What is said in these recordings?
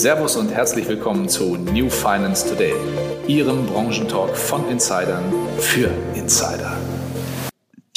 Servus und herzlich willkommen zu New Finance Today, Ihrem Branchentalk von Insidern für Insider.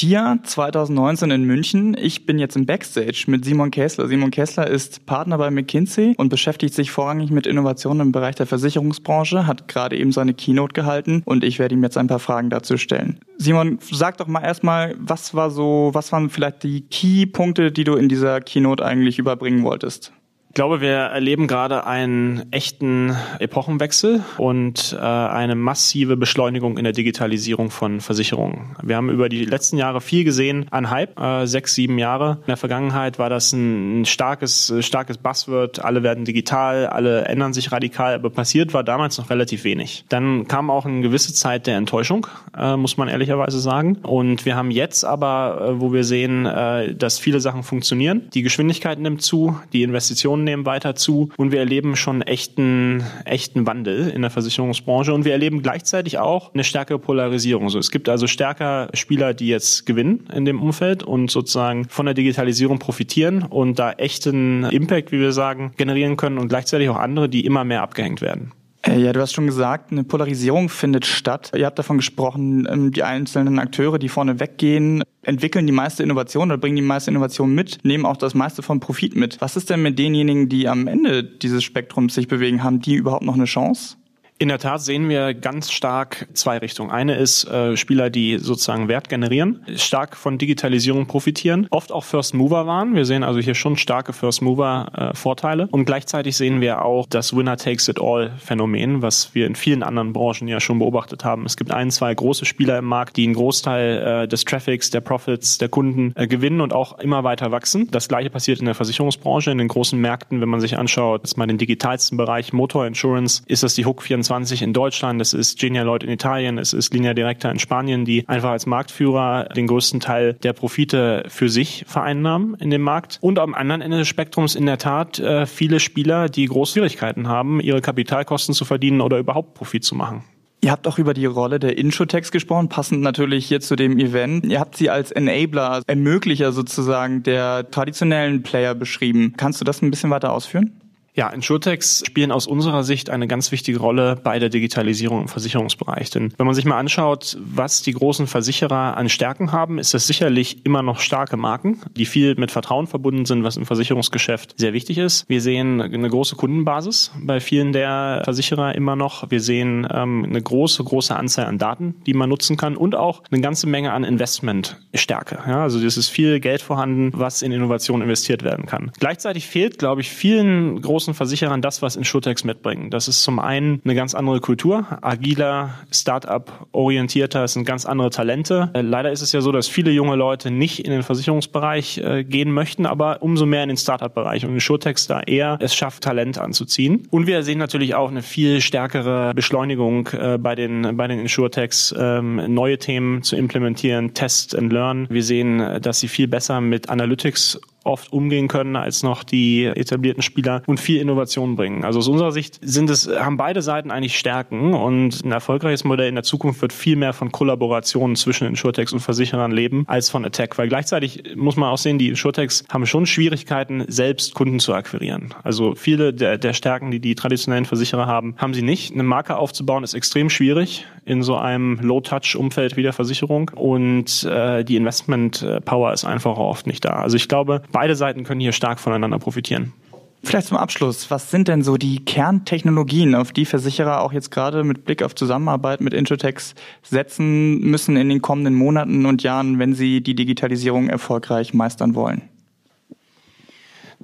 DIA 2019 in München. Ich bin jetzt im Backstage mit Simon Kessler. Simon Kessler ist Partner bei McKinsey und beschäftigt sich vorrangig mit Innovationen im Bereich der Versicherungsbranche, hat gerade eben seine Keynote gehalten und ich werde ihm jetzt ein paar Fragen dazu stellen. Simon, sag doch mal erstmal, was war so, was waren vielleicht die Key-Punkte, die du in dieser Keynote eigentlich überbringen wolltest? Ich glaube, wir erleben gerade einen echten Epochenwechsel und äh, eine massive Beschleunigung in der Digitalisierung von Versicherungen. Wir haben über die letzten Jahre viel gesehen an Hype, äh, sechs, sieben Jahre. In der Vergangenheit war das ein, ein starkes, starkes Buzzword. Alle werden digital, alle ändern sich radikal, aber passiert war damals noch relativ wenig. Dann kam auch eine gewisse Zeit der Enttäuschung, äh, muss man ehrlicherweise sagen. Und wir haben jetzt aber, äh, wo wir sehen, äh, dass viele Sachen funktionieren. Die Geschwindigkeit nimmt zu, die Investitionen nehmen weiter zu und wir erleben schon echten, echten Wandel in der Versicherungsbranche und wir erleben gleichzeitig auch eine stärkere Polarisierung. So, es gibt also stärker Spieler, die jetzt gewinnen in dem Umfeld und sozusagen von der Digitalisierung profitieren und da echten Impact, wie wir sagen, generieren können und gleichzeitig auch andere, die immer mehr abgehängt werden. Äh, ja, du hast schon gesagt, eine Polarisierung findet statt. Ihr habt davon gesprochen, ähm, die einzelnen Akteure, die vorne weggehen, entwickeln die meiste Innovation oder bringen die meiste Innovation mit, nehmen auch das meiste vom Profit mit. Was ist denn mit denjenigen, die am Ende dieses Spektrums sich bewegen? Haben die überhaupt noch eine Chance? In der Tat sehen wir ganz stark zwei Richtungen. Eine ist äh, Spieler, die sozusagen Wert generieren, stark von Digitalisierung profitieren, oft auch First Mover waren. Wir sehen also hier schon starke First Mover äh, Vorteile und gleichzeitig sehen wir auch das Winner takes it all Phänomen, was wir in vielen anderen Branchen ja schon beobachtet haben. Es gibt ein, zwei große Spieler im Markt, die einen Großteil äh, des Traffics, der Profits der Kunden äh, gewinnen und auch immer weiter wachsen. Das gleiche passiert in der Versicherungsbranche, in den großen Märkten, wenn man sich anschaut, jetzt mal den digitalsten Bereich Motor Insurance, ist das die Hook 24 24 in Deutschland, es ist Genialoid in Italien, es ist Linea Directa in Spanien, die einfach als Marktführer den größten Teil der Profite für sich vereinnahmen in dem Markt. Und am anderen Ende des Spektrums in der Tat äh, viele Spieler, die große Schwierigkeiten haben, ihre Kapitalkosten zu verdienen oder überhaupt Profit zu machen. Ihr habt auch über die Rolle der Introtex gesprochen, passend natürlich hier zu dem Event. Ihr habt sie als Enabler, Ermöglicher sozusagen der traditionellen Player beschrieben. Kannst du das ein bisschen weiter ausführen? Ja, Insurtechs spielen aus unserer Sicht eine ganz wichtige Rolle bei der Digitalisierung im Versicherungsbereich. Denn wenn man sich mal anschaut, was die großen Versicherer an Stärken haben, ist das sicherlich immer noch starke Marken, die viel mit Vertrauen verbunden sind, was im Versicherungsgeschäft sehr wichtig ist. Wir sehen eine große Kundenbasis bei vielen der Versicherer immer noch. Wir sehen ähm, eine große, große Anzahl an Daten, die man nutzen kann und auch eine ganze Menge an Investmentstärke. Ja, also es ist viel Geld vorhanden, was in Innovation investiert werden kann. Gleichzeitig fehlt, glaube ich, vielen großen großen Versicherern das, was Insurtechs mitbringen. Das ist zum einen eine ganz andere Kultur, agiler, Start-up-orientierter, es sind ganz andere Talente. Äh, leider ist es ja so, dass viele junge Leute nicht in den Versicherungsbereich äh, gehen möchten, aber umso mehr in den Start-up-Bereich und Insurtechs da eher es schafft, Talent anzuziehen. Und wir sehen natürlich auch eine viel stärkere Beschleunigung äh, bei den, bei den Insurtechs, ähm, neue Themen zu implementieren, Test and Learn. Wir sehen, dass sie viel besser mit Analytics oft umgehen können als noch die etablierten Spieler und viel Innovation bringen. Also aus unserer Sicht sind es, haben beide Seiten eigentlich Stärken und ein erfolgreiches Modell in der Zukunft wird viel mehr von Kollaborationen zwischen Insurtechs und Versicherern leben als von Attack, weil gleichzeitig muss man auch sehen, die Insurtechs haben schon Schwierigkeiten, selbst Kunden zu akquirieren. Also viele der, der Stärken, die die traditionellen Versicherer haben, haben sie nicht. Eine Marke aufzubauen ist extrem schwierig in so einem Low-Touch-Umfeld wie der Versicherung und äh, die Investment-Power ist einfach oft nicht da. Also ich glaube, beide Seiten können hier stark voneinander profitieren. Vielleicht zum Abschluss, was sind denn so die Kerntechnologien, auf die Versicherer auch jetzt gerade mit Blick auf Zusammenarbeit mit Introtex setzen müssen in den kommenden Monaten und Jahren, wenn sie die Digitalisierung erfolgreich meistern wollen?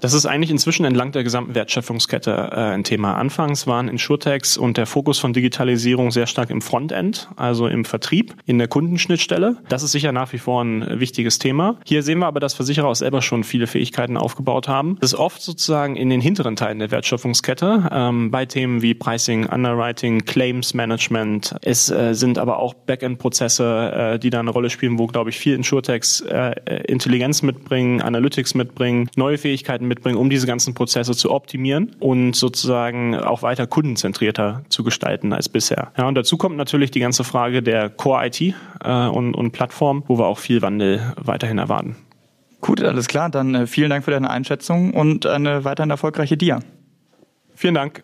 Das ist eigentlich inzwischen entlang der gesamten Wertschöpfungskette äh, ein Thema. Anfangs waren Insurtechs und der Fokus von Digitalisierung sehr stark im Frontend, also im Vertrieb, in der Kundenschnittstelle. Das ist sicher nach wie vor ein wichtiges Thema. Hier sehen wir aber, dass Versicherer auch selber schon viele Fähigkeiten aufgebaut haben. Das ist oft sozusagen in den hinteren Teilen der Wertschöpfungskette, ähm, bei Themen wie Pricing, Underwriting, Claims Management. Es äh, sind aber auch Backend-Prozesse, äh, die da eine Rolle spielen, wo, glaube ich, viel Insurtechs äh, Intelligenz mitbringen, Analytics mitbringen, neue Fähigkeiten mitbringen, um diese ganzen Prozesse zu optimieren und sozusagen auch weiter kundenzentrierter zu gestalten als bisher. Ja, und dazu kommt natürlich die ganze Frage der Core-IT äh, und, und Plattform, wo wir auch viel Wandel weiterhin erwarten. Gut, alles klar. Dann äh, vielen Dank für deine Einschätzung und eine weiterhin erfolgreiche Dia. Vielen Dank.